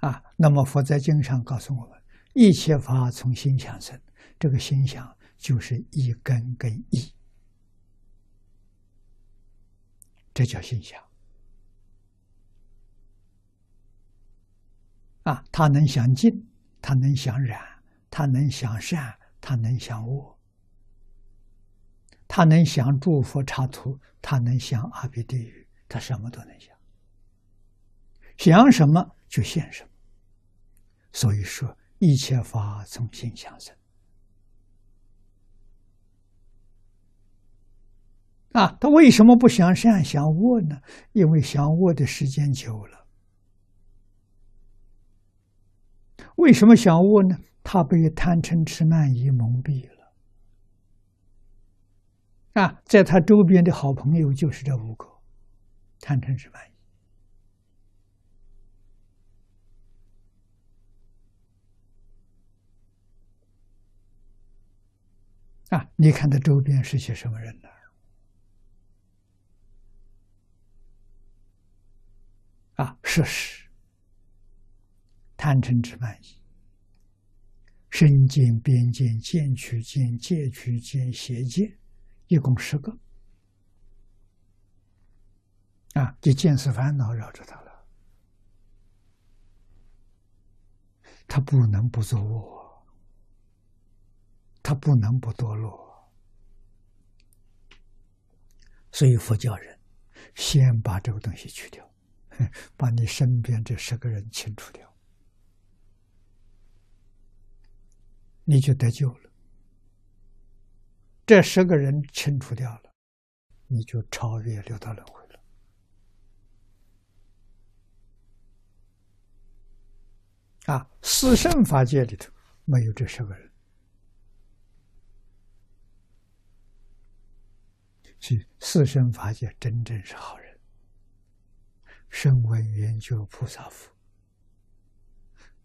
啊，那么佛在经上告诉我们，一切法从心想生，这个心想就是一根跟一，这叫心想。啊，他能想净，他能想染，他能想善，他能想恶，他能想诸佛刹土，他能想阿鼻地狱，他什么都能想。想什么就现什么。所以说，一切法从心想生。啊，他为什么不想善想恶呢？因为想恶的时间久了。为什么想恶呢？他被贪嗔痴慢疑蒙蔽了。啊，在他周边的好朋友就是这五个：贪嗔痴慢疑。啊，你看他周边是些什么人呢？啊，设施。贪嗔痴慢疑，身见、边见、见取见、戒取见、邪见，一共十个。啊，这见思烦恼绕着他了，他不能不作恶，他不能不堕落，所以佛教人先把这个东西去掉，把你身边这十个人清除掉。你就得救了。这十个人清除掉了，你就超越六道轮回了。啊，四圣法界里头没有这十个人，是四圣法界真正是好人，声闻缘觉菩萨佛，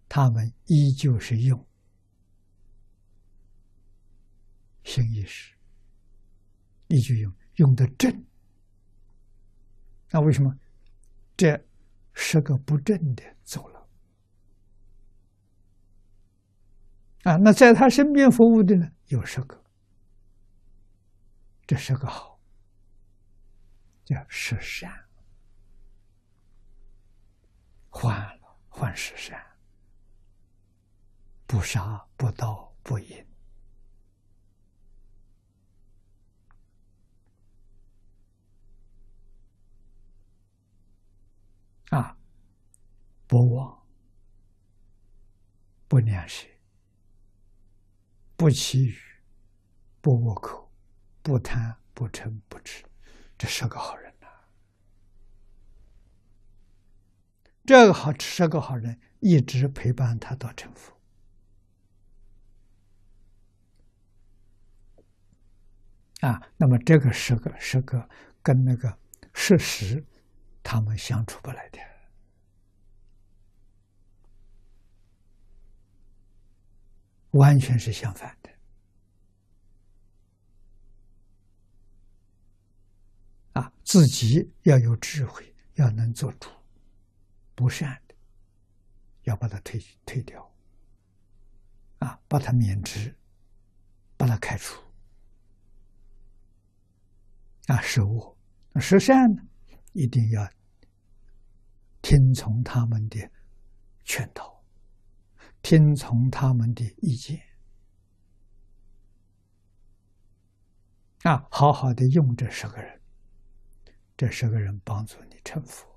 他们依旧是用。新意识，一句用用的正，那为什么这十个不正的走了？啊，那在他身边服务的呢，有十个，这十个好，叫十善，换了换十善，不杀不盗不淫。啊，不妄，不念舌，不绮语，不恶口，不贪，不嗔，不痴，这是个好人呐。这个好，是个好人，一直陪伴他到成佛。啊，那么这个是个是个跟那个事实。他们相处不来的，完全是相反的。啊，自己要有智慧，要能做主，不善的要把它退退掉，啊，把它免职，把它开除。啊，是恶，是善呢？一定要听从他们的劝导，听从他们的意见，啊，好好的用这十个人，这十个人帮助你成佛。